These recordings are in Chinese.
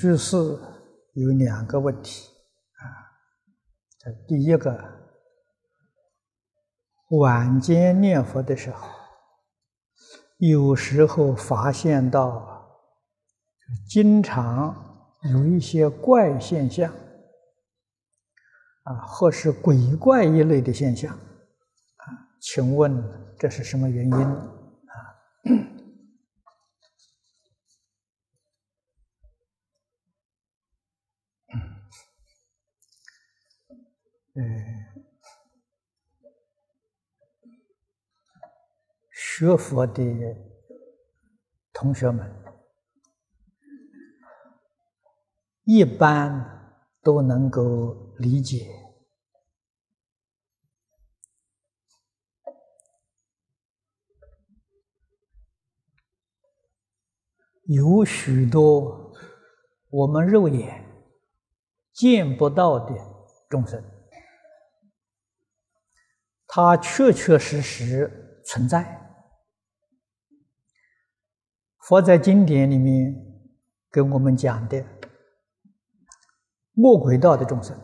居士有两个问题啊，这第一个，晚间念佛的时候，有时候发现到经常有一些怪现象啊，或是鬼怪一类的现象啊，请问这是什么原因啊？学佛的同学们一般都能够理解，有许多我们肉眼见不到的众生。它确确实实存在。佛在经典里面跟我们讲的，魔鬼道的众生、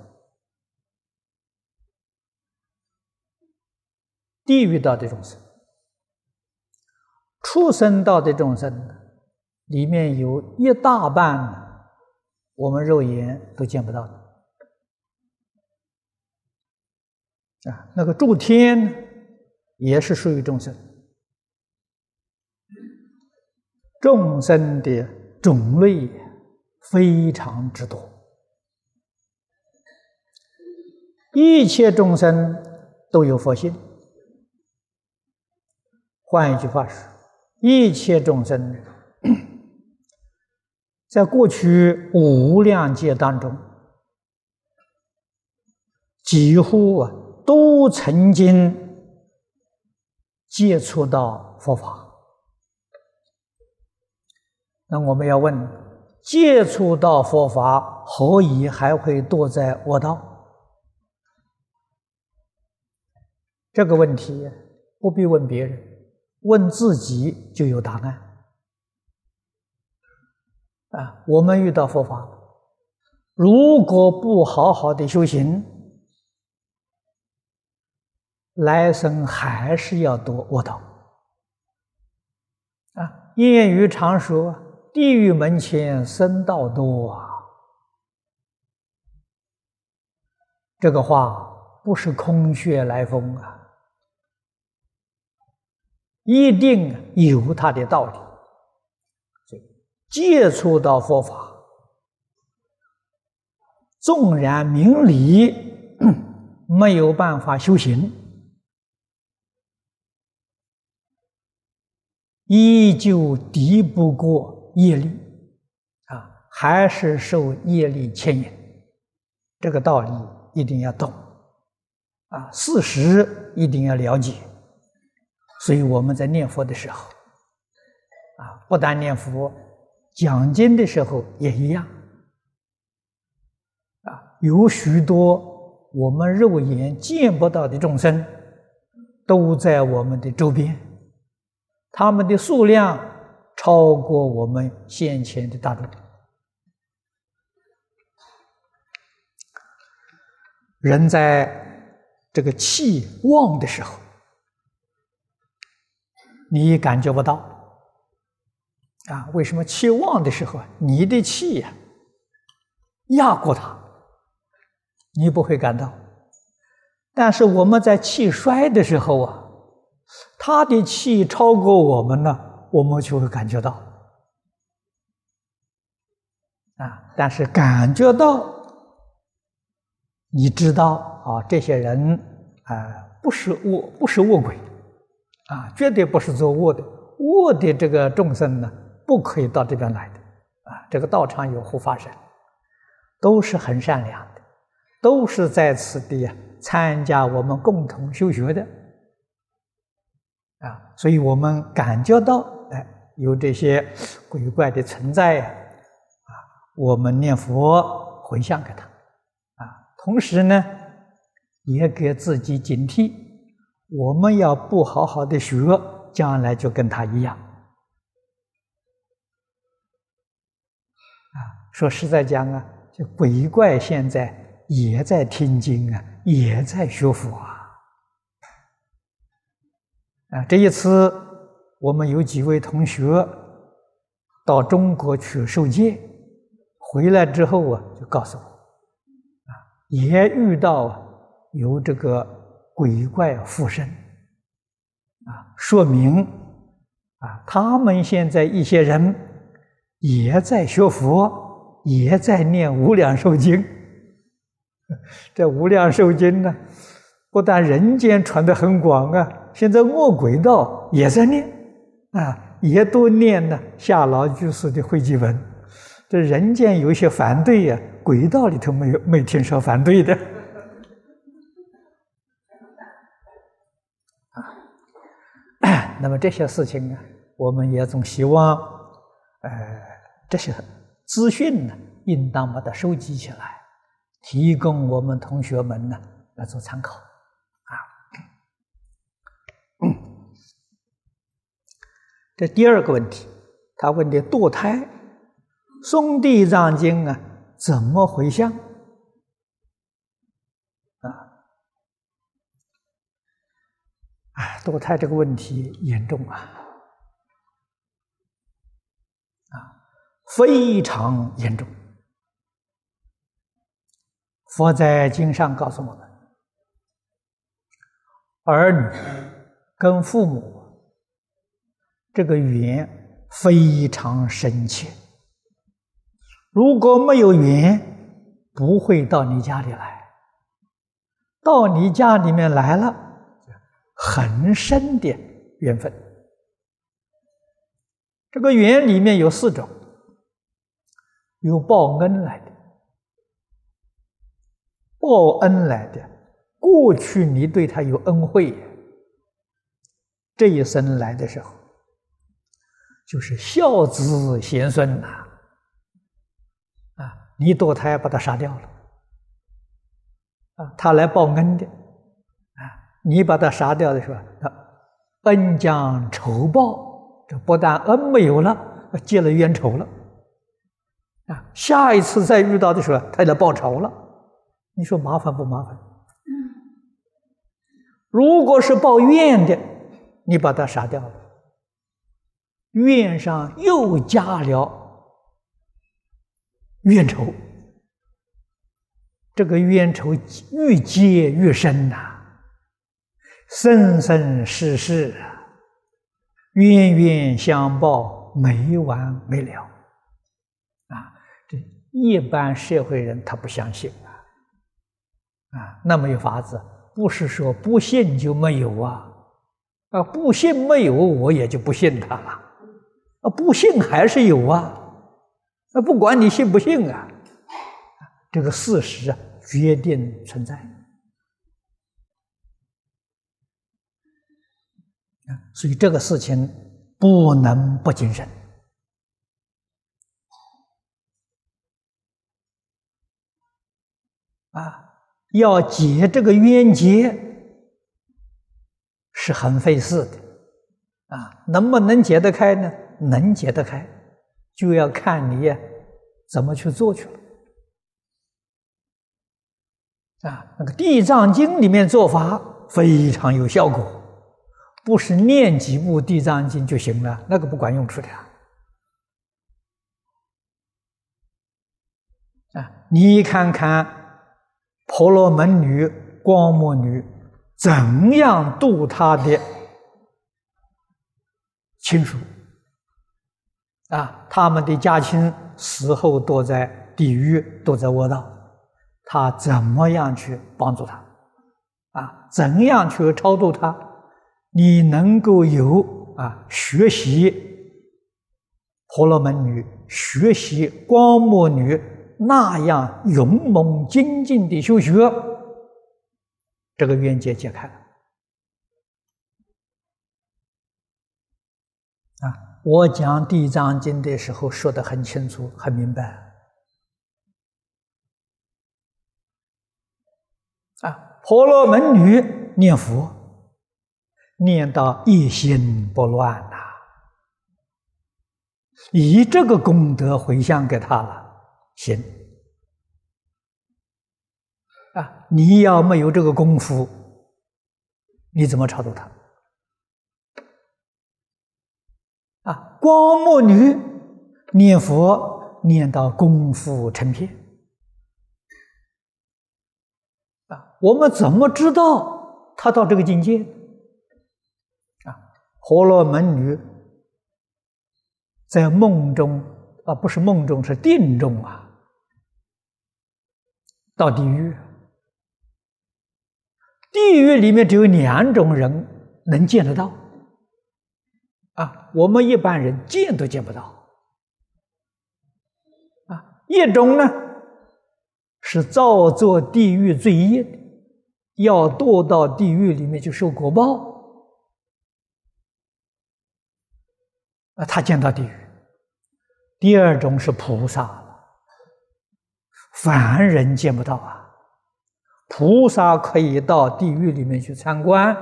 地狱道的众生、畜生道的众生，里面有一大半，我们肉眼都见不到的。啊，那个诸天也是属于众生，众生的种类非常之多，一切众生都有佛性。换一句话说，一切众生在过去无量劫当中，几乎啊。都曾经接触到佛法，那我们要问：接触到佛法，何以还会堕在恶道？这个问题不必问别人，问自己就有答案。啊，我们遇到佛法，如果不好好的修行，来生还是要堕恶道啊！谚语常说：“地狱门前僧道多啊。”这个话不是空穴来风啊，一定有它的道理。接触到佛法，纵然明理，没有办法修行。依旧敌不过业力，啊，还是受业力牵引，这个道理一定要懂，啊，事实一定要了解。所以我们在念佛的时候，啊，不但念佛，讲经的时候也一样，啊，有许多我们肉眼见不到的众生，都在我们的周边。他们的数量超过我们先前的大众。人在这个气旺的时候，你感觉不到啊？为什么气旺的时候，你的气呀压过他，你不会感到？但是我们在气衰的时候啊。他的气超过我们了，我们就会感觉到啊。但是感觉到，你知道啊，这些人啊，不是恶，不是恶鬼啊，绝对不是做恶的。恶的这个众生呢，不可以到这边来的啊。这个道场有护法神，都是很善良的，都是在此地啊参加我们共同修学的。啊，所以我们感觉到，有这些鬼怪的存在呀，啊，我们念佛回向给他，啊，同时呢，也给自己警惕，我们要不好好的学，将来就跟他一样，啊说实在讲啊，这鬼怪现在也在听经啊，也在学佛啊。啊，这一次我们有几位同学到中国去受戒，回来之后啊，就告诉我，啊，也遇到有这个鬼怪附身，啊，说明啊，他们现在一些人也在学佛，也在念《无量寿经》。这《无量寿经》呢，不但人间传的很广啊。现在恶鬼道也在念，啊，也都念呢。下老居士的会集文，这人间有些反对呀，鬼道里头没有没听说反对的。啊，那么这些事情呢，我们也总希望，呃，这些资讯呢，应当把它收集起来，提供我们同学们呢来做参考。这第二个问题，他问的堕胎，诵地藏经啊，怎么回向？啊，哎，堕胎这个问题严重啊，啊，非常严重。佛在经上告诉我们，儿女跟父母。这个缘非常深切，如果没有缘，不会到你家里来。到你家里面来了，很深的缘分。这个缘里面有四种，有报恩来的，报恩来的，过去你对他有恩惠，这一生来的时候。就是孝子贤孙呐，啊，你堕胎把他杀掉了，啊，他来报恩的，啊，你把他杀掉的时候，恩将仇报，这不但恩没有了，结了冤仇了，啊，下一次再遇到的时候，他来报仇了，你说麻烦不麻烦？如果是报怨的，你把他杀掉了。怨上又加了怨仇，这个冤仇愈结愈深呐，生生世世，冤冤相报没完没了啊！这一般社会人他不相信啊，啊，那没有法子，不是说不信就没有啊，啊，不信没有，我也就不信他了。不信还是有啊，那不管你信不信啊，这个事实啊决定存在，所以这个事情不能不谨慎。啊，要解这个冤结是很费事的。啊，能不能解得开呢？能解得开，就要看你怎么去做去了。啊，那个《地藏经》里面做法非常有效果，不是念几部《地藏经》就行了，那个不管用处的。啊，你看看婆罗门女、光目女怎样度她的亲属。啊，他们的家亲死后都在地狱，都在恶道，他怎么样去帮助他？啊，怎样去超度他？你能够有啊，学习婆罗门女、学习光目女那样勇猛精进的修学，这个冤结解开了。啊。我讲《地藏经》的时候说的很清楚、很明白。啊，婆罗门女念佛，念到一心不乱呐，以这个功德回向给他了，行啊！你要没有这个功夫，你怎么超度他？啊，光目女念佛念到功夫成片啊，我们怎么知道他到这个境界？啊，婆罗门女在梦中啊，不是梦中，是定中啊，到地狱。地狱里面只有两种人能见得到。我们一般人见都见不到。啊，一种呢是造作地狱罪业的，要堕到地狱里面去受果报。啊，他见到地狱。第二种是菩萨凡人见不到啊，菩萨可以到地狱里面去参观，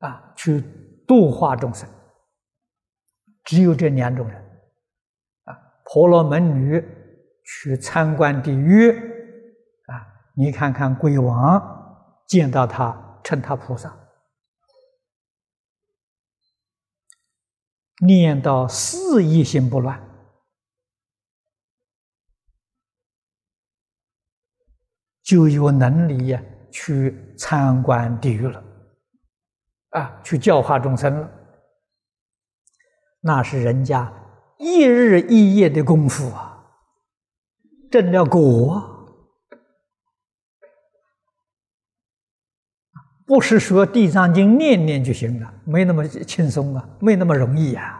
啊，去。度化众生，只有这两种人，啊，婆罗门女去参观地狱，啊，你看看鬼王见到他称他菩萨，念到四意心不乱，就有能力呀去参观地狱了。啊，去教化众生了，那是人家一日一夜的功夫啊，正了果，不是说《地藏经》念念就行了，没那么轻松啊，没那么容易呀。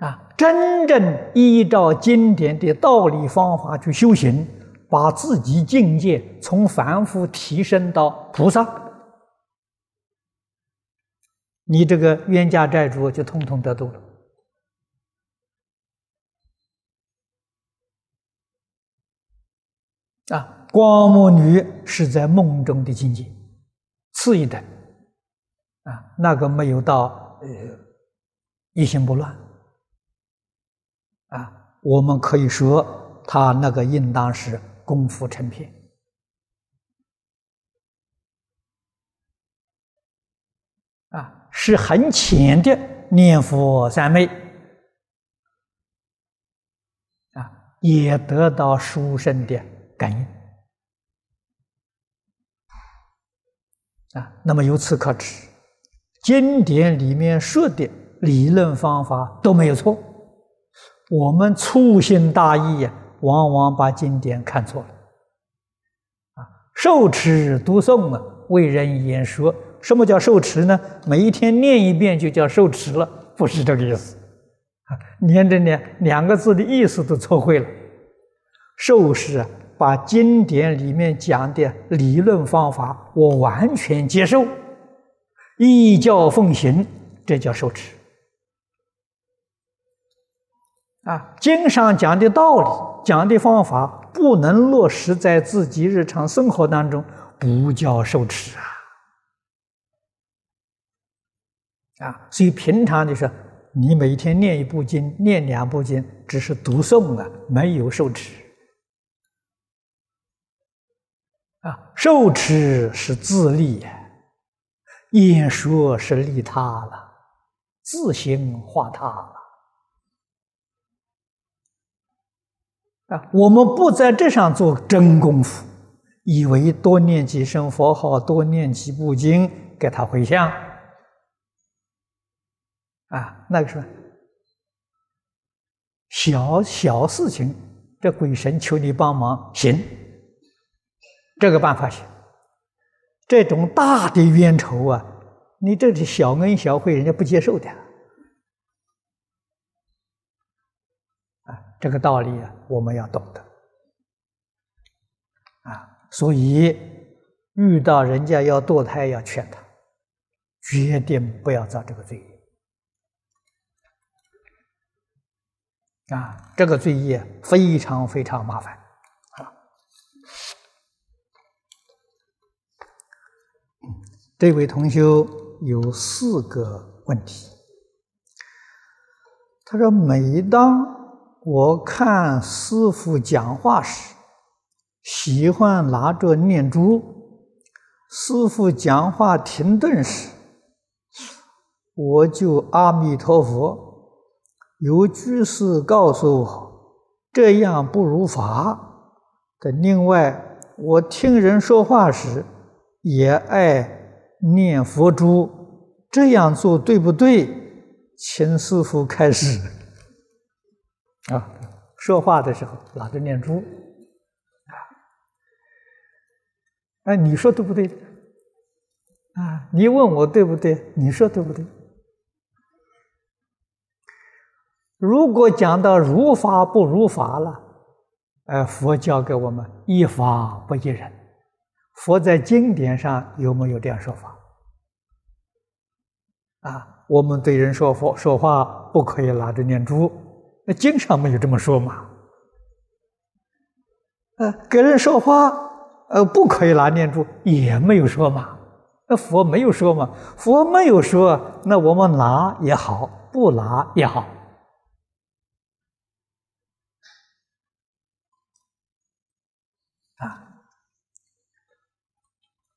啊，真正依照经典的道理方法去修行。把自己境界从凡夫提升到菩萨，你这个冤家债主就通通得度了。啊，光目女是在梦中的境界，次一等。啊，那个没有到呃一心不乱。啊，我们可以说他那个应当是。功夫成片啊，是很浅的念佛三昧啊，也得到殊胜的感应啊。那么由此可知，经典里面说的理论方法都没有错，我们粗心大意呀。往往把经典看错了，啊，受持读诵啊，为人言说。什么叫受持呢？每一天念一遍就叫受持了，不是这个意思，啊，连着念两个字的意思都错会了。受是啊，把经典里面讲的理论方法，我完全接受，依教奉行，这叫受持。啊，经上讲的道理、讲的方法不能落实在自己日常生活当中，不叫受持啊！啊，所以平常就是，你每天念一部经、念两部经，只是读诵啊，没有受持。啊，受持是自利，演说是利他了，自行化他了。啊，我们不在这上做真功夫，以为多念几声佛号，多念几部经，给他回向。啊，那个时候小小事情，这鬼神求你帮忙，行，这个办法行。这种大的冤仇啊，你这是小恩小惠，人家不接受的。这个道理啊，我们要懂得啊，所以遇到人家要堕胎，要劝他，决定不要造这个罪啊，这个罪业非常非常麻烦啊。这位同修有四个问题。他说：“每当我看师傅讲话时，喜欢拿着念珠；师傅讲话停顿时，我就阿弥陀佛。有居士告诉我，这样不如法。的另外，我听人说话时，也爱念佛珠，这样做对不对？”请师傅开始啊！说话的时候拿着念珠啊！哎，你说对不对？啊，你问我对不对？你说对不对？如果讲到如法不如法了，哎，佛教给我们一法不一人。佛在经典上有没有这样说法？啊？我们对人说佛说话不可以拿着念珠，经常没有这么说嘛？呃，给人说话，呃，不可以拿念珠，也没有说嘛。那佛没有说嘛？佛没有说，那我们拿也好，不拿也好。啊，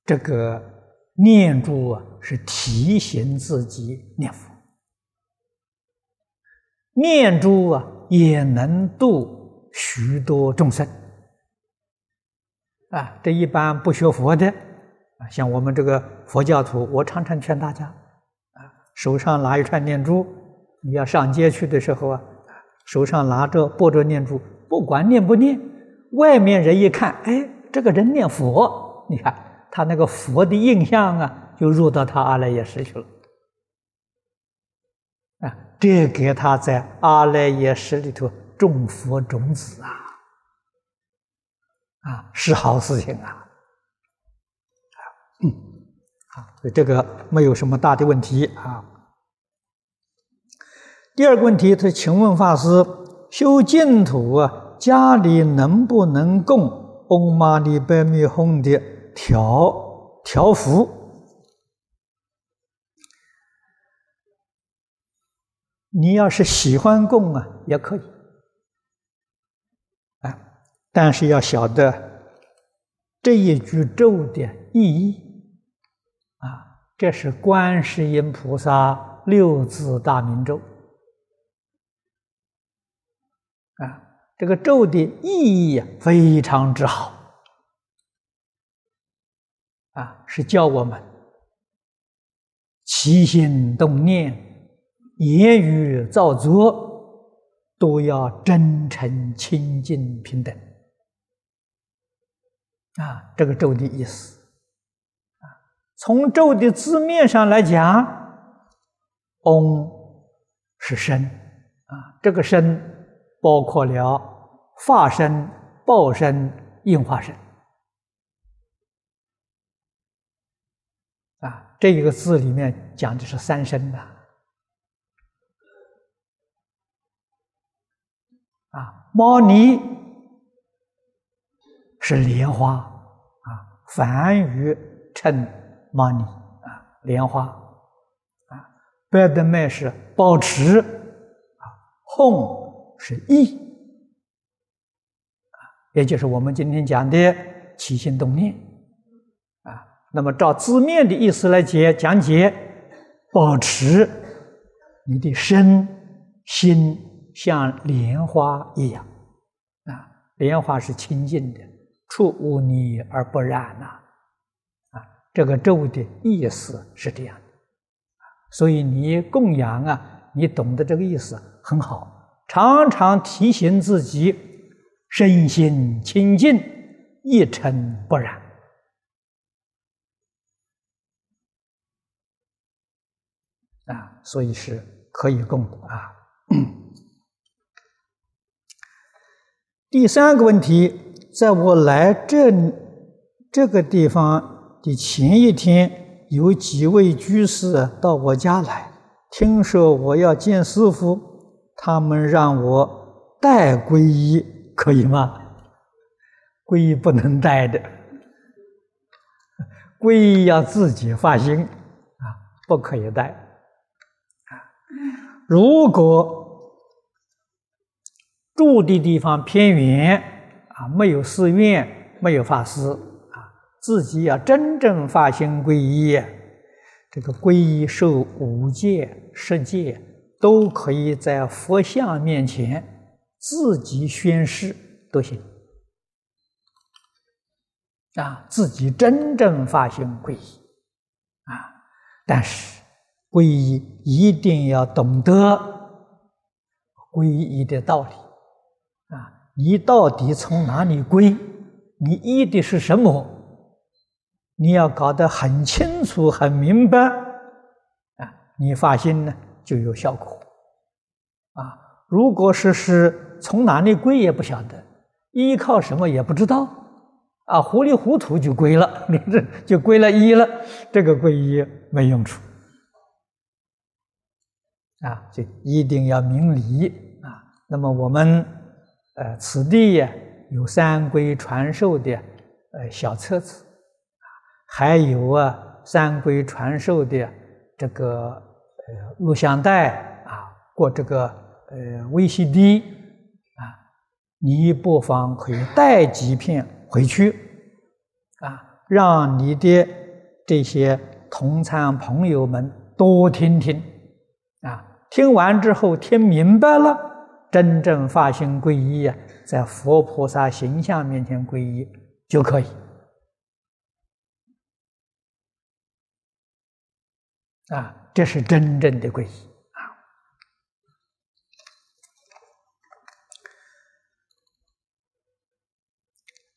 这个。念珠啊，是提醒自己念佛；念珠啊，也能度许多众生。啊，这一般不学佛的啊，像我们这个佛教徒，我常常劝大家啊，手上拿一串念珠，你要上街去的时候啊，手上拿着握着念珠，不管念不念，外面人一看，哎，这个人念佛，你看。他那个佛的印象啊，就入到他阿赖耶识去了，啊，这给他在阿赖耶识里头种佛种子啊，啊，是好事情啊，啊，嗯，好，所以这个没有什么大的问题啊。第二个问题，他请问法师，修净土啊，家里能不能供嗡嘛呢叭咪吽的？调调伏，你要是喜欢供啊，也可以，啊，但是要晓得这一句咒的意义，啊，这是观世音菩萨六字大明咒，啊，这个咒的意义非常之好。啊，是教我们起心动念、言语造作，都要真诚、清净、平等。啊，这个咒的意思。啊，从咒的字面上来讲，“嗡”是身，啊，这个身包括了化身、报身、应化身。啊，这一个字里面讲的是三生的。啊，猫尼是莲花，啊，梵语称猫尼，啊，莲花，啊，白的麦是保持，啊，哄是意，啊，也就是我们今天讲的起心动念啊。那么，照字面的意思来解讲解，保持你的身心像莲花一样啊，莲花是清净的，出污泥而不染呐啊，这个咒的意思是这样的所以你供养啊，你懂得这个意思很好，常常提醒自己身心清净，一尘不染。啊，所以是可以供的啊。第三个问题，在我来这这个地方的前一天，有几位居士到我家来，听说我要见师傅，他们让我带皈依，可以吗？皈依不能带的，皈依要自己发心啊，不可以带。如果住的地方偏远啊，没有寺院，没有法师啊，自己要真正发心皈依，这个皈依受五戒、十戒，都可以在佛像面前自己宣誓都行啊，自己真正发心皈依啊，但是皈依一定要懂得。皈依的道理，你到底从哪里归？你依的是什么？你要搞得很清楚、很明白啊，你发心呢就有效果啊。如果说是从哪里归也不晓得，依靠什么也不知道啊，糊里糊涂就归了，你 这就归了一了，这个皈依没用处。啊，就一定要明理啊。那么我们呃，此地呀有三规传授的呃小册子啊，还有啊三规传授的这个呃录像带啊，或这个呃 VCD 啊，你不妨可以带几片回去啊，让你的这些同参朋友们多听听啊。听完之后，听明白了，真正发心皈依啊，在佛菩萨形象面前皈依就可以啊，这是真正的皈依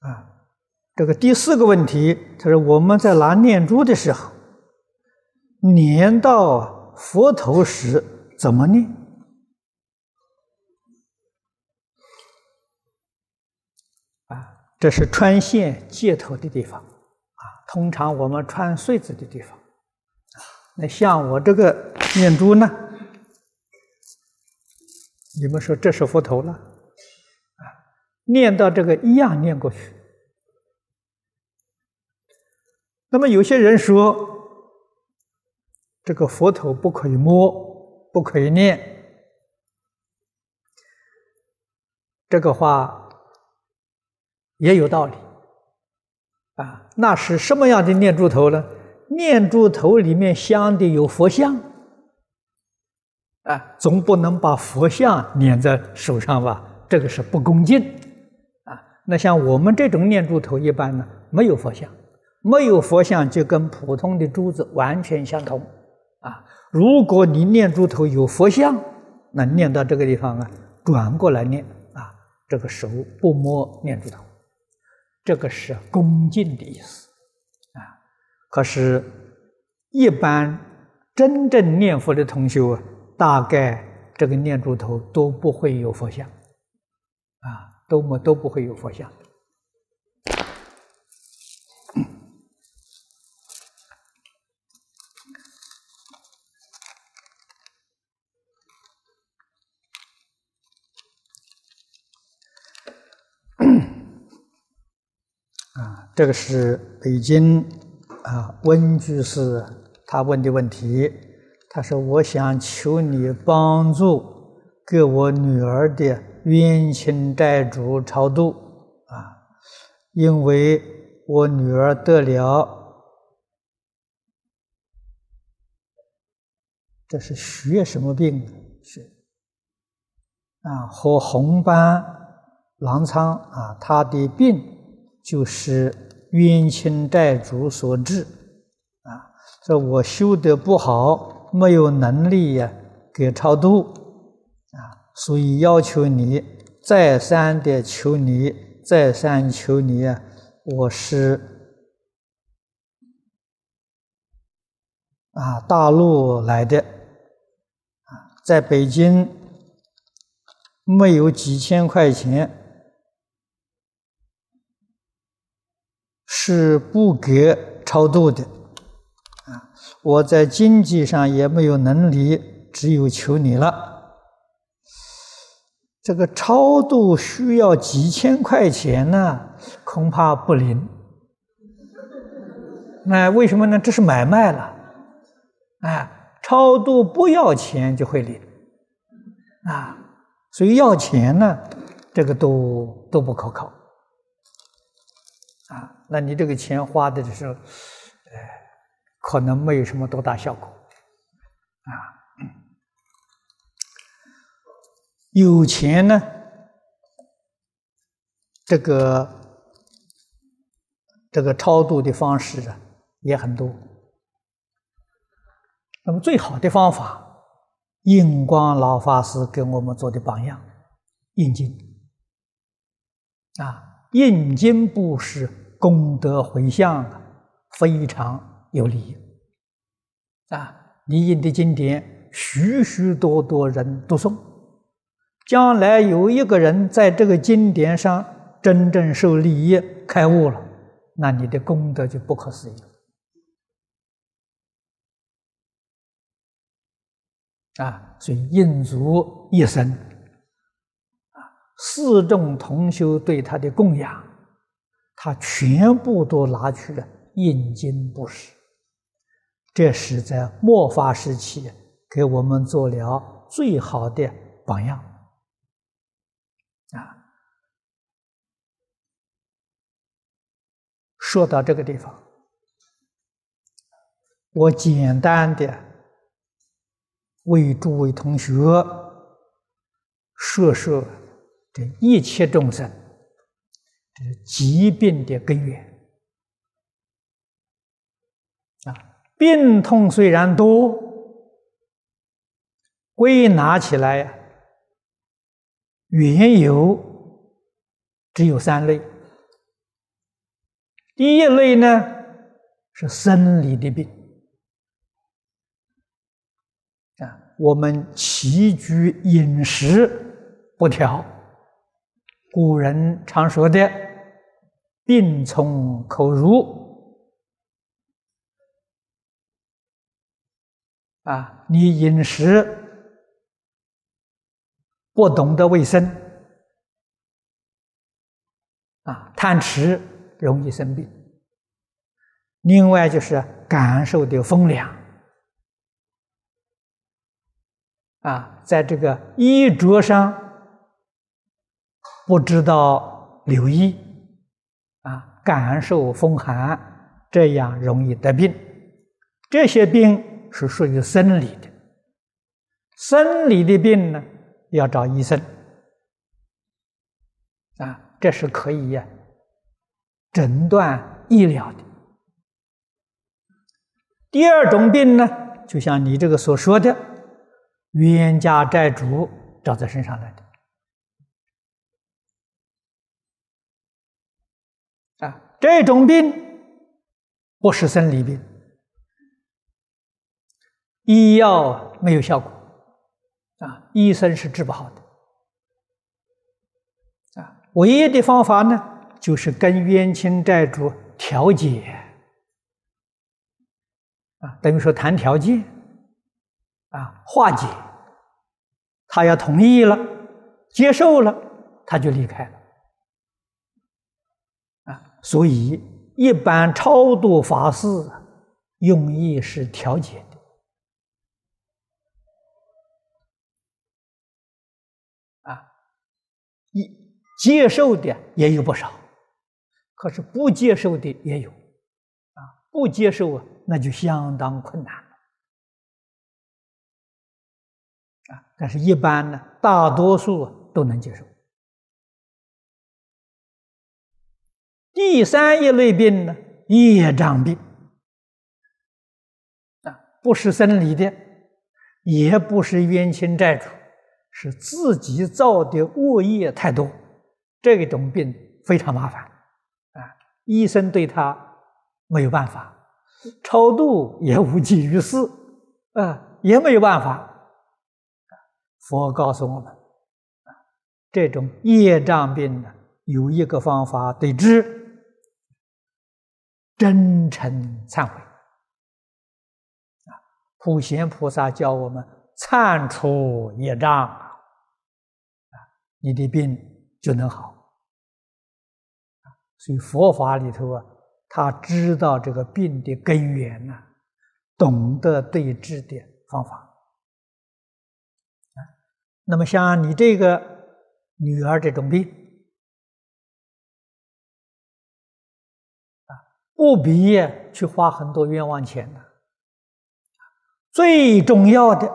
啊啊！这个第四个问题，他说我们在拿念珠的时候，念到佛头时。怎么念？这是穿线接头的地方啊。通常我们穿穗子的地方啊。那像我这个念珠呢？你们说这是佛头了啊？念到这个一样念过去。那么有些人说，这个佛头不可以摸。不可以念这个话也有道理啊。那是什么样的念珠头呢？念珠头里面镶的有佛像啊，总不能把佛像粘在手上吧？这个是不恭敬啊。那像我们这种念珠头，一般呢没有佛像，没有佛像就跟普通的珠子完全相同啊。如果你念珠头有佛像，那念到这个地方啊，转过来念啊，这个手不摸念珠头，这个是恭敬的意思啊。可是，一般真正念佛的同学，大概这个念珠头都不会有佛像啊，都么都不会有佛像。这个是北京啊温居士他问的问题，他说：“我想求你帮助，给我女儿的冤亲债主超度啊，因为我女儿得了，这是血什么病？是啊，和红斑狼疮啊，她的病就是。”冤亲债主所致，啊，说我修得不好，没有能力呀，给超度，啊，所以要求你再三的求你，再三求你啊，我是啊，大陆来的，啊，在北京没有几千块钱。是不给超度的，啊！我在经济上也没有能力，只有求你了。这个超度需要几千块钱呢，恐怕不灵。那为什么呢？这是买卖了，哎，超度不要钱就会灵，啊！所以要钱呢，这个都都不可靠。那你这个钱花的时候，呃，可能没有什么多大效果啊。有钱呢，这个这个超度的方式啊也很多。那么最好的方法。印光老法师给我们做的榜样，印经啊，印经布施功德回向啊，非常有利啊。你印的经典，许许多多人读诵，将来有一个人在这个经典上真正受利益开悟了，那你的功德就不可思议。啊，所以印足一生，啊，四众同修对他的供养，他全部都拿去了印经布施，这是在末法时期给我们做了最好的榜样。啊，说到这个地方，我简单的。为诸位同学说说这一切众生这是疾病的根源啊，病痛虽然多，归纳起来呀缘由只有三类。第一类呢是生理的病啊。我们起居饮食不调，古人常说的“病从口入”，啊，你饮食不懂得卫生，啊，贪吃容易生病。另外就是感受的风凉。啊，在这个衣着上不知道留意，感受风寒，这样容易得病。这些病是属于生理的，生理的病呢，要找医生。啊，这是可以呀，诊断医疗的。第二种病呢，就像你这个所说的。冤家债主找在身上来的啊，这种病不是生理病，医药没有效果。啊，医生是治不好的。啊，唯一的方法呢，就是跟冤亲债主调解。啊，等于说谈条件啊，化解。他要同意了，接受了，他就离开了。所以一般超度法事用意是调解的。啊，一接受的也有不少，可是不接受的也有。啊，不接受啊，那就相当困难。啊，但是一般呢，大多数都能接受。第三一类病呢，业障病，啊，不是生理的，也不是冤亲债主，是自己造的恶业太多，这种病非常麻烦，啊，医生对他没有办法，超度也无济于事，啊，也没有办法。佛告诉我们，啊，这种业障病呢，有一个方法对治：真诚忏悔。啊，普贤菩萨教我们忏除业障，啊，你的病就能好。所以佛法里头啊，他知道这个病的根源呢，懂得对治的方法。那么像你这个女儿这种病，不必去花很多冤枉钱的。最重要的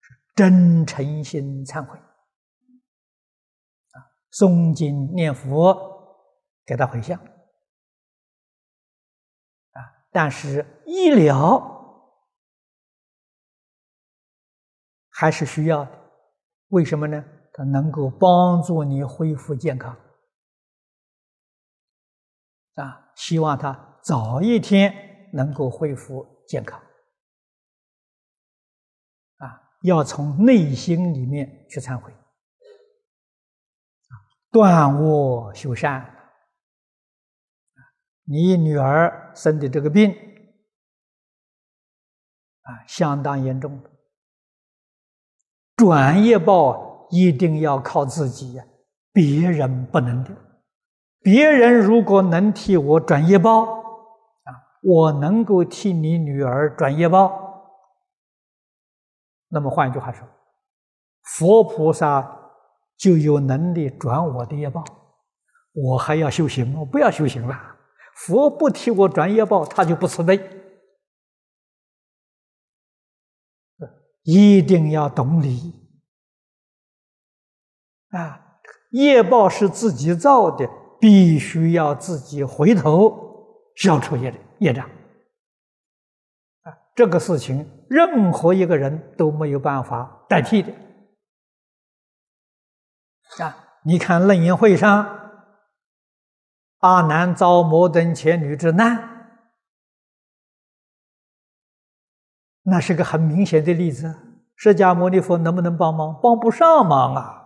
是真诚心忏悔，啊，诵经念佛，给他回向，啊，但是医疗。还是需要的，为什么呢？它能够帮助你恢复健康，啊，希望他早一天能够恢复健康，啊，要从内心里面去忏悔，啊，断恶修善，你女儿生的这个病，啊，相当严重的。转业报一定要靠自己呀，别人不能的。别人如果能替我转业报，啊，我能够替你女儿转业报，那么换一句话说，佛菩萨就有能力转我的业报。我还要修行吗？不要修行了。佛不替我转业报，他就不慈悲。一定要懂理啊！业报是自己造的，必须要自己回头消除业业障啊！这个事情，任何一个人都没有办法代替的啊！你看楞严会上，阿难遭摩登伽女之难。那是个很明显的例子，释迦牟尼佛能不能帮忙？帮不上忙啊！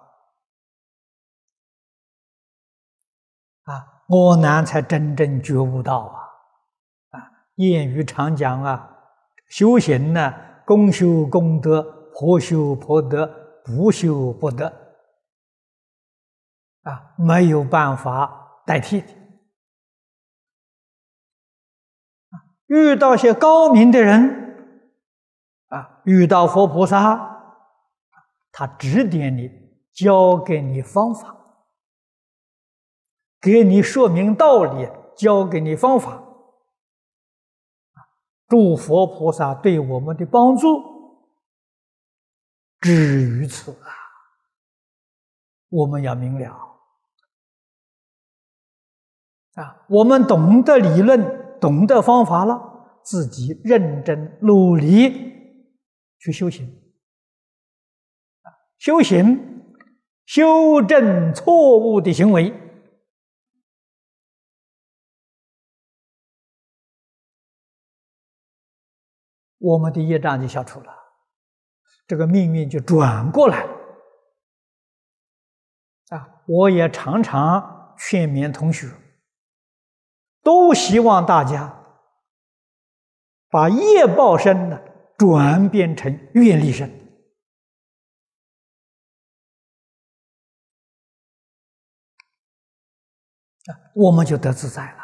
啊，我难才真正觉悟到啊！啊，谚语常讲啊，修行呢，公修功德，婆修婆德，不修不得。啊，没有办法代替的。遇到些高明的人。啊，遇到佛菩萨，他指点你，教给你方法，给你说明道理，教给你方法。诸佛菩萨对我们的帮助，止于此啊！我们要明了啊，我们懂得理论，懂得方法了，自己认真努力。去修行！修行，修正错误的行为，我们的业障就消除了，这个命运就转过来啊！我也常常劝勉同学，都希望大家把业报身呢。转变成愿力身我们就得自在了，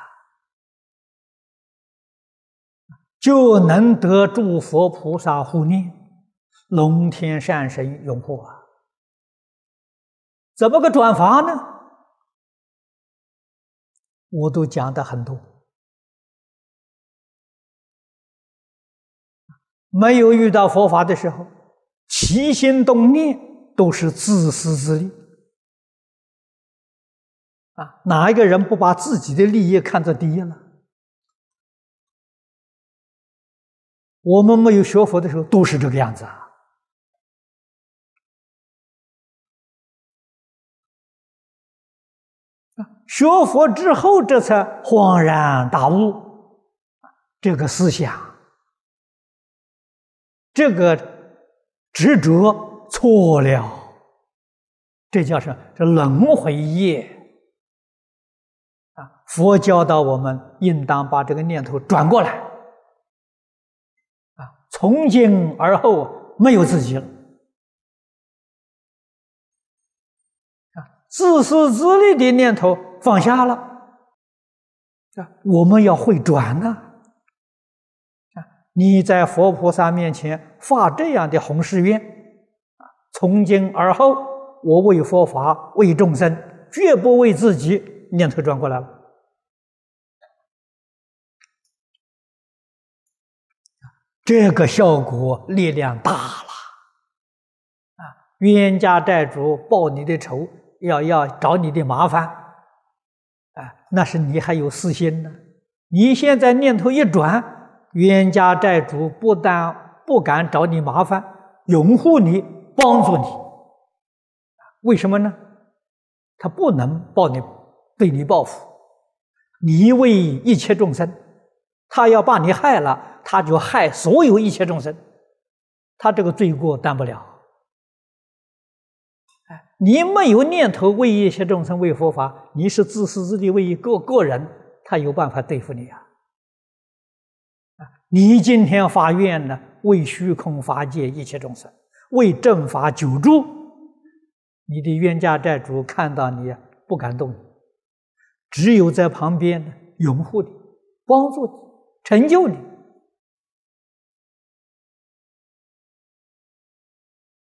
就能得诸佛菩萨护念，龙天善神拥护啊！怎么个转法呢？我都讲的很多。没有遇到佛法的时候，起心动念都是自私自利啊！哪一个人不把自己的利益看作第一呢？我们没有学佛的时候都是这个样子啊！学佛之后，这才恍然大悟，这个思想。这个执着错了，这叫什么？这轮回业啊！佛教导我们，应当把这个念头转过来！从今而后没有自己了啊！自私自利的念头放下了啊！我们要会转呐！啊。你在佛菩萨面前发这样的宏誓愿，啊，从今而后，我为佛法，为众生，绝不为自己。念头转过来了，这个效果力量大了啊！冤家债主报你的仇，要要找你的麻烦，啊，那是你还有私心呢。你现在念头一转，冤家债主不但不敢找你麻烦，拥护你，帮助你，为什么呢？他不能报你。对你报复，你为一切众生，他要把你害了，他就害所有一切众生，他这个罪过担不了。哎，你没有念头为一切众生为佛法，你是自私自利为一个个人，他有办法对付你啊！你今天发愿呢，为虚空法界一切众生，为正法久住，你的冤家债主看到你不敢动你。只有在旁边，拥护你，帮助你，成就你，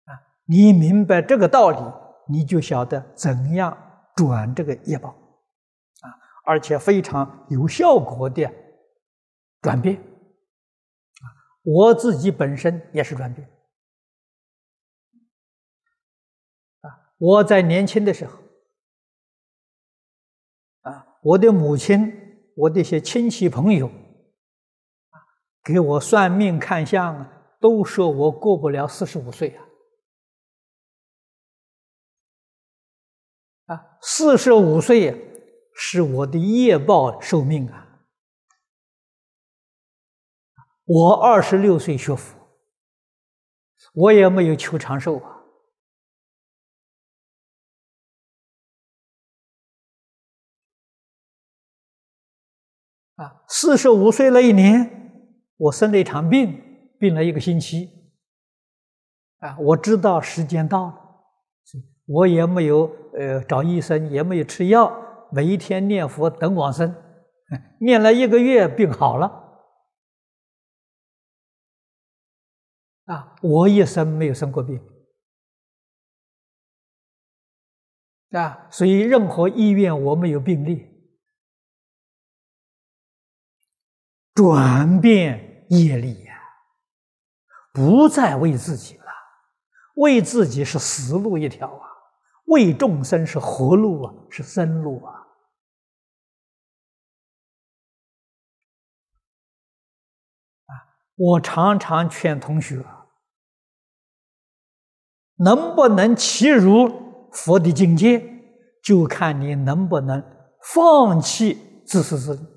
啊！你明白这个道理，你就晓得怎样转这个业报，啊！而且非常有效果的转变，啊！我自己本身也是转变，啊！我在年轻的时候啊。我的母亲，我的一些亲戚朋友，给我算命看相啊，都说我过不了四十五岁啊，啊，四十五岁是我的业报寿命啊。我二十六岁学佛，我也没有求长寿啊。啊，四十五岁那一年，我生了一场病，病了一个星期。啊，我知道时间到了，我也没有呃找医生，也没有吃药，每一天念佛等往生，念了一个月，病好了。啊，我一生没有生过病。啊，所以任何医院我没有病历。转变业力呀，不再为自己了，为自己是死路一条啊，为众生是活路啊，是生路啊！啊，我常常劝同学，能不能契入佛的境界，就看你能不能放弃自私自利。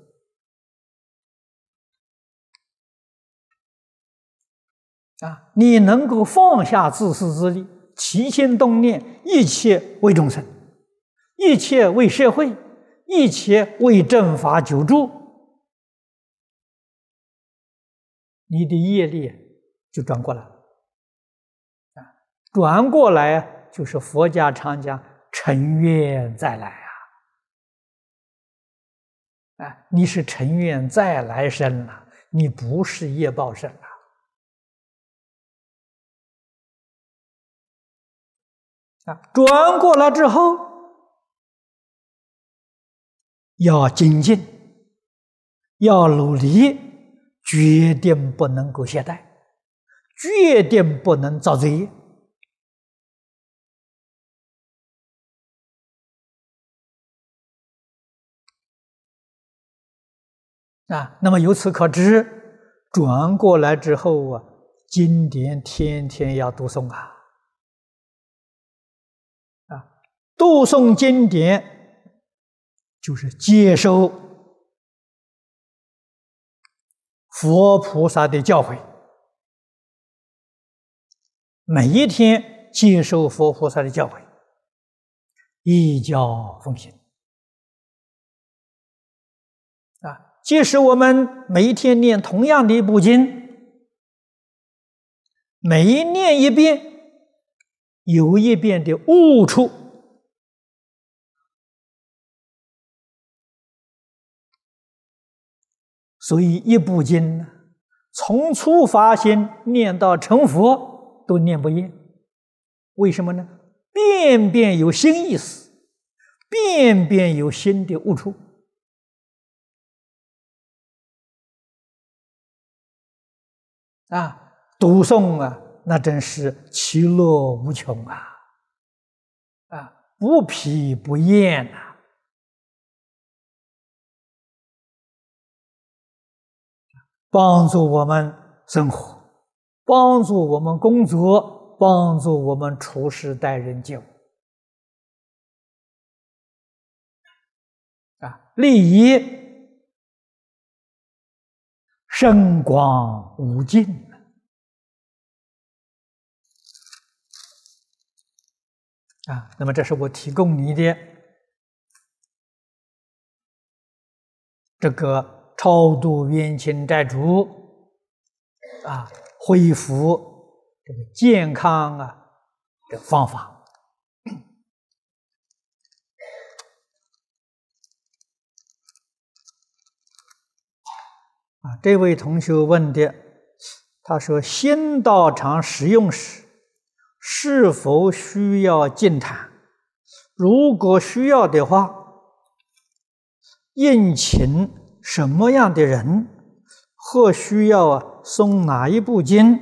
啊，你能够放下自私自利，起心动念，一切为众生，一切为社会，一切为正法久住，你的业力就转过来了。啊，转过来就是佛家常讲成愿再来啊！啊，你是成愿再来生了，你不是业报生了。转过来之后，要精进，要努力，决定不能够懈怠，决定不能造罪业啊！那么由此可知，转过来之后啊，经典天天要读诵啊。读诵经典，就是接受佛菩萨的教诲。每一天接受佛菩萨的教诲，一教奉行。啊，即使我们每一天念同样的一部经，每一念一遍，有一遍的悟处。所以一部经呢，从初发心念到成佛都念不厌，为什么呢？遍遍有新意思，遍遍有新的悟处啊！读诵啊，那真是其乐无穷啊！啊，不疲不厌呐！帮助我们生活，帮助我们工作。帮助我们处事待人接物啊，利益深广无尽啊！那么，这是我提供你的这个超度冤亲债主啊，恢复。这个健康啊的方法啊，这位同学问的，他说：新道场使用时是否需要净坛？如果需要的话，应请什么样的人？或需要啊送哪一部经？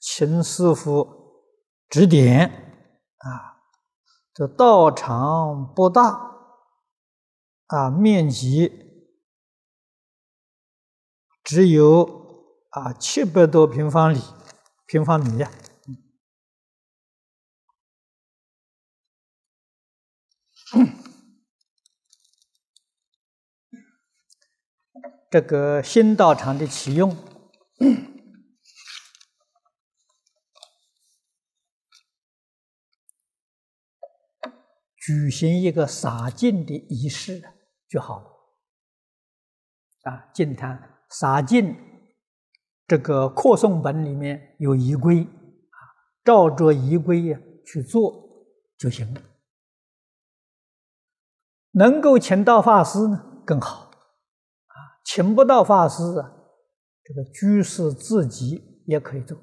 请师傅指点啊！这道场不大啊，面积只有啊七百多平方里平方米呀。这个新道场的启用。举行一个洒净的仪式就好了。啊，净坛洒净，这个扩诵本里面有仪规，啊，照着仪规呀去做就行了。能够请到法师呢更好，请不到法师啊，这个居士自己也可以做。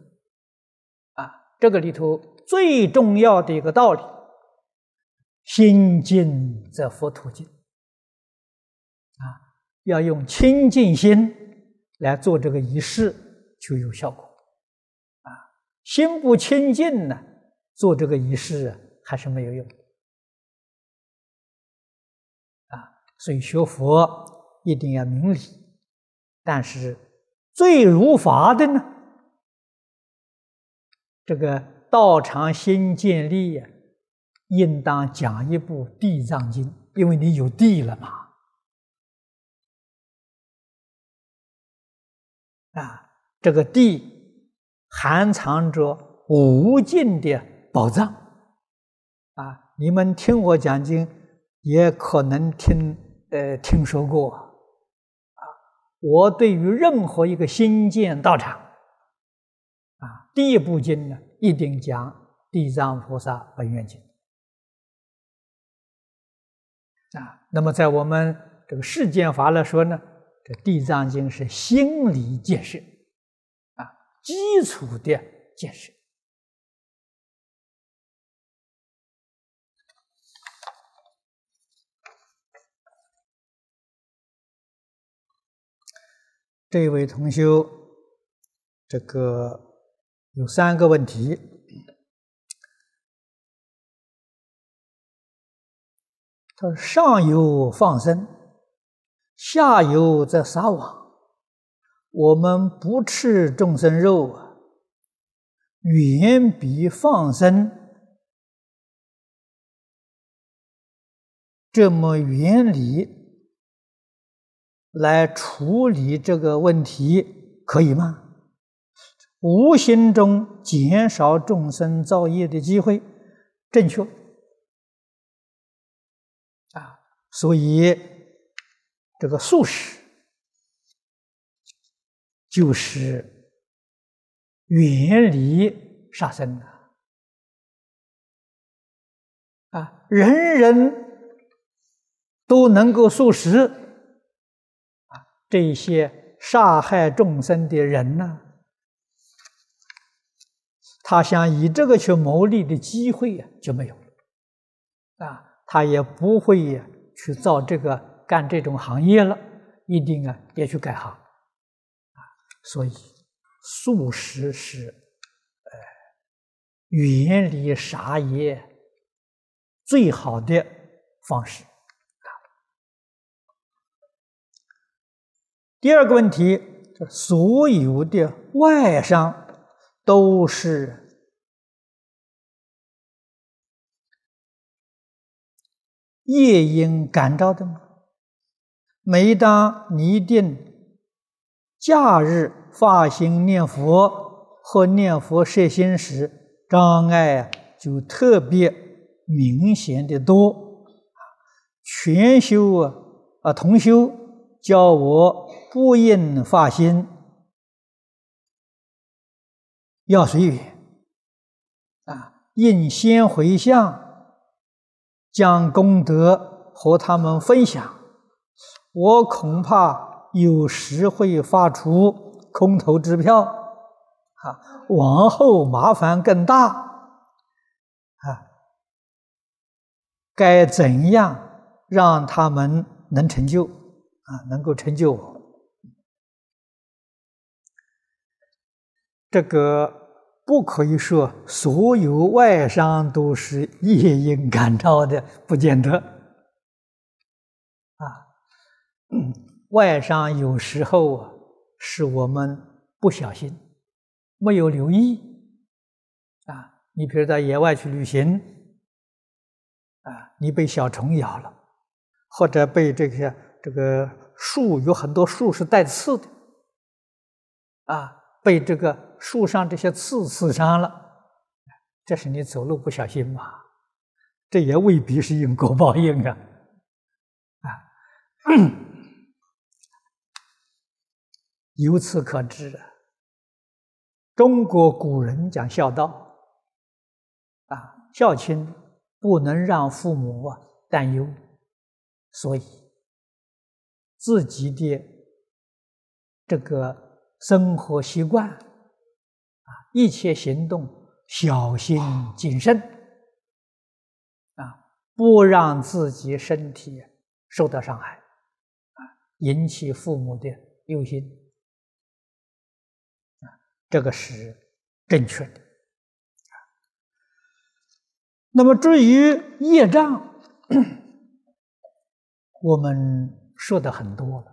啊，这个里头最重要的一个道理。心静则佛土静，啊，要用清净心来做这个仪式，就有效果。啊，心不清净呢，做这个仪式还是没有用。啊，所以学佛一定要明理，但是最如法的呢，这个道场新建立呀。应当讲一部《地藏经》，因为你有地了嘛。啊，这个地含藏着无尽的宝藏。啊，你们听我讲经，也可能听呃听说过。我对于任何一个新建道场，啊，第一部经呢，一定讲《地藏菩萨本愿经》。啊，那么在我们这个世间法来说呢，这《地藏经》是心理建设，啊，基础的建设。这位同修，这个有三个问题。他上游放生，下游在撒网。我们不吃众生肉啊，远比放生这么原理来处理这个问题，可以吗？无形中减少众生造业的机会，正确啊。所以，这个素食就是远离杀生的啊！人人都能够素食，这些杀害众生的人呢，他想以这个去牟利的机会啊就没有了，啊，他也不会去造这个干这种行业了，一定啊也去改行，啊，所以素食是呃远离杀业最好的方式。第二个问题，所有的外伤都是业因感召的吗？每当你定假日发心念佛或念佛摄心时，障碍就特别明显的多。全修啊啊，同修教我。不应发心，要随缘啊！应先回向，将功德和他们分享。我恐怕有时会发出空头支票啊，往后麻烦更大啊！该怎样让他们能成就啊？能够成就我？这个不可以说所有外伤都是业因感召的，不见得。啊，外伤有时候啊是我们不小心，没有留意。啊，你比如在野外去旅行，啊，你被小虫咬了，或者被这些这个树有很多树是带刺的，啊，被这个。树上这些刺刺伤了，这是你走路不小心嘛？这也未必是因果报应啊！啊，由此可知，中国古人讲孝道，啊，孝亲不能让父母啊担忧，所以自己的这个生活习惯啊。一切行动小心谨慎，啊，不让自己身体受到伤害，啊，引起父母的忧心，啊，这个是正确的。那么至于业障，我们说的很多了。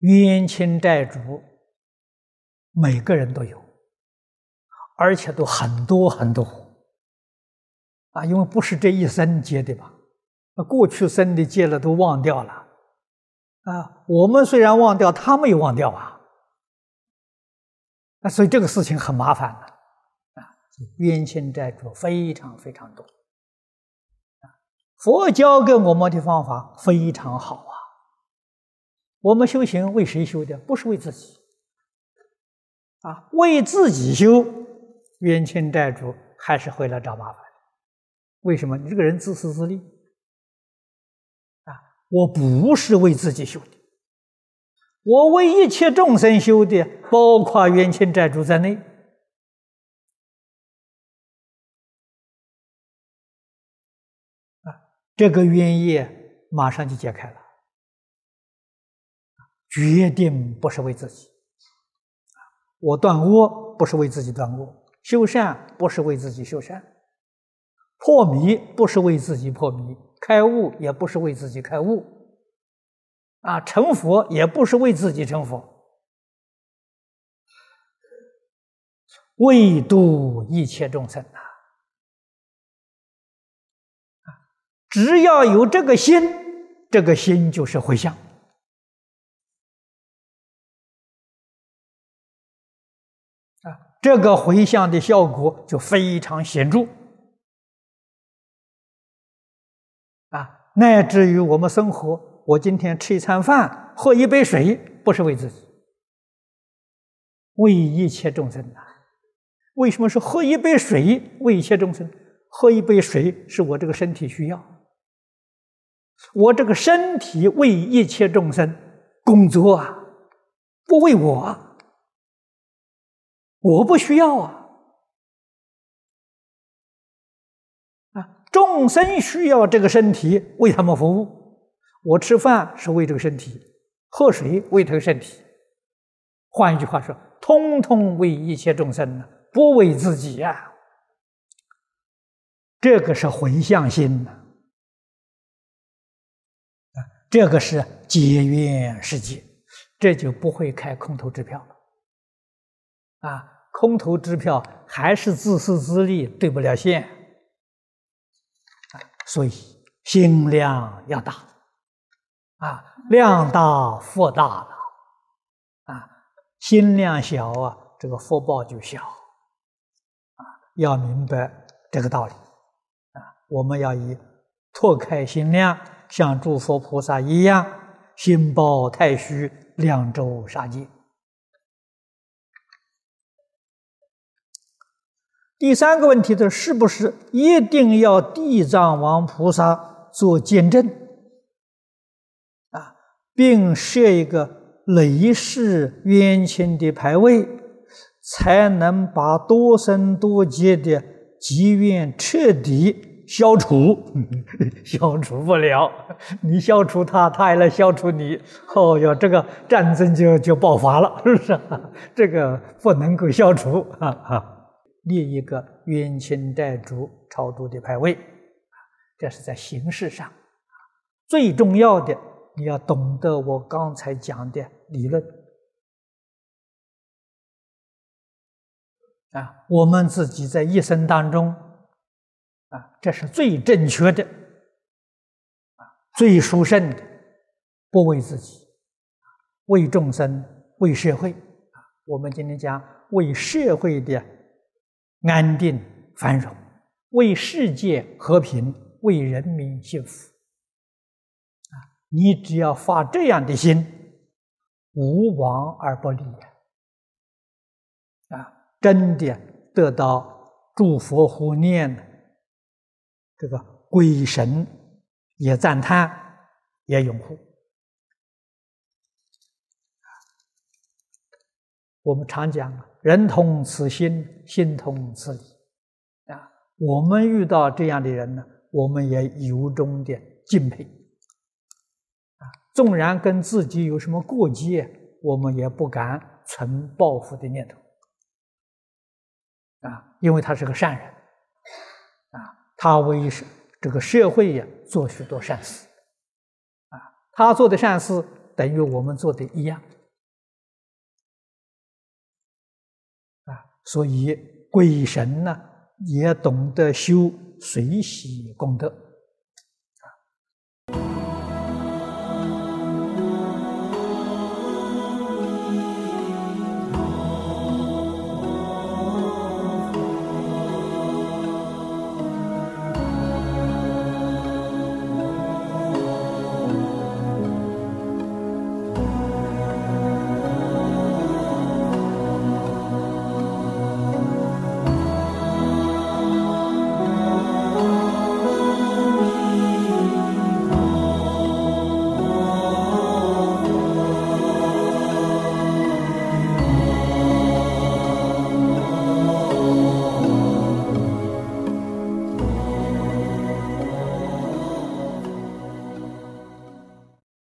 冤亲债主，每个人都有，而且都很多很多啊！因为不是这一生结的吧？那过去生的结了都忘掉了啊！我们虽然忘掉，他没有忘掉啊！啊，所以这个事情很麻烦的啊！冤亲债主非常非常多！佛教给我们的方法非常好啊。我们修行为谁修的？不是为自己，啊，为自己修，冤亲债主还是会来找麻烦。为什么？你这个人自私自利，啊，我不是为自己修的，我为一切众生修的，包括冤亲债主在内，啊，这个冤业马上就解开了。决定不是为自己，我断恶不是为自己断恶，修善不是为自己修善，破迷不是为自己破迷，开悟也不是为自己开悟，啊，成佛也不是为自己成佛，为度一切众生呐！只要有这个心，这个心就是回向。这个回向的效果就非常显著啊！乃至于我们生活，我今天吃一餐饭，喝一杯水，不是为自己，为一切众生呐。为什么是喝一杯水为一切众生？喝一杯水是我这个身体需要，我这个身体为一切众生工作啊，不为我。我不需要啊。啊，众生需要这个身体为他们服务，我吃饭是为这个身体，喝水为这个身体。换一句话说，通通为一切众生呢，不为自己呀。这个是回向心呐，啊，这个是结缘世界，这就不会开空头支票了。啊，空头支票还是自私自利，对不了线。所以心量要大，啊，量大福大了，啊，心量小啊，这个福报就小，啊，要明白这个道理啊。我们要以拓开心量，像诸佛菩萨一样，心包太虚，量周杀戒。第三个问题的是不是一定要地藏王菩萨做见证啊，并设一个累世冤亲的牌位，才能把多生多劫的积怨彻底？消除，消除不了。你消除他，他也来消除你。哦哟，这个战争就就爆发了，是不是？这个不能够消除啊啊！立一个冤亲债主超度的牌位，这是在形式上。最重要的，你要懂得我刚才讲的理论啊。我们自己在一生当中。啊，这是最正确的，啊，最殊胜的，不为自己，为众生，为社会，啊，我们今天讲为社会的安定繁荣，为世界和平，为人民幸福，啊，你只要发这样的心，无往而不利啊，真的得到诸佛护念。这个鬼神也赞叹，也拥护。我们常讲啊，人同此心，心同此理啊。我们遇到这样的人呢，我们也由衷的敬佩啊。纵然跟自己有什么过节，我们也不敢存报复的念头啊，因为他是个善人。啊他为这个社会呀做许多善事，啊，他做的善事等于我们做的一样，所以鬼神呢也懂得修随喜功德。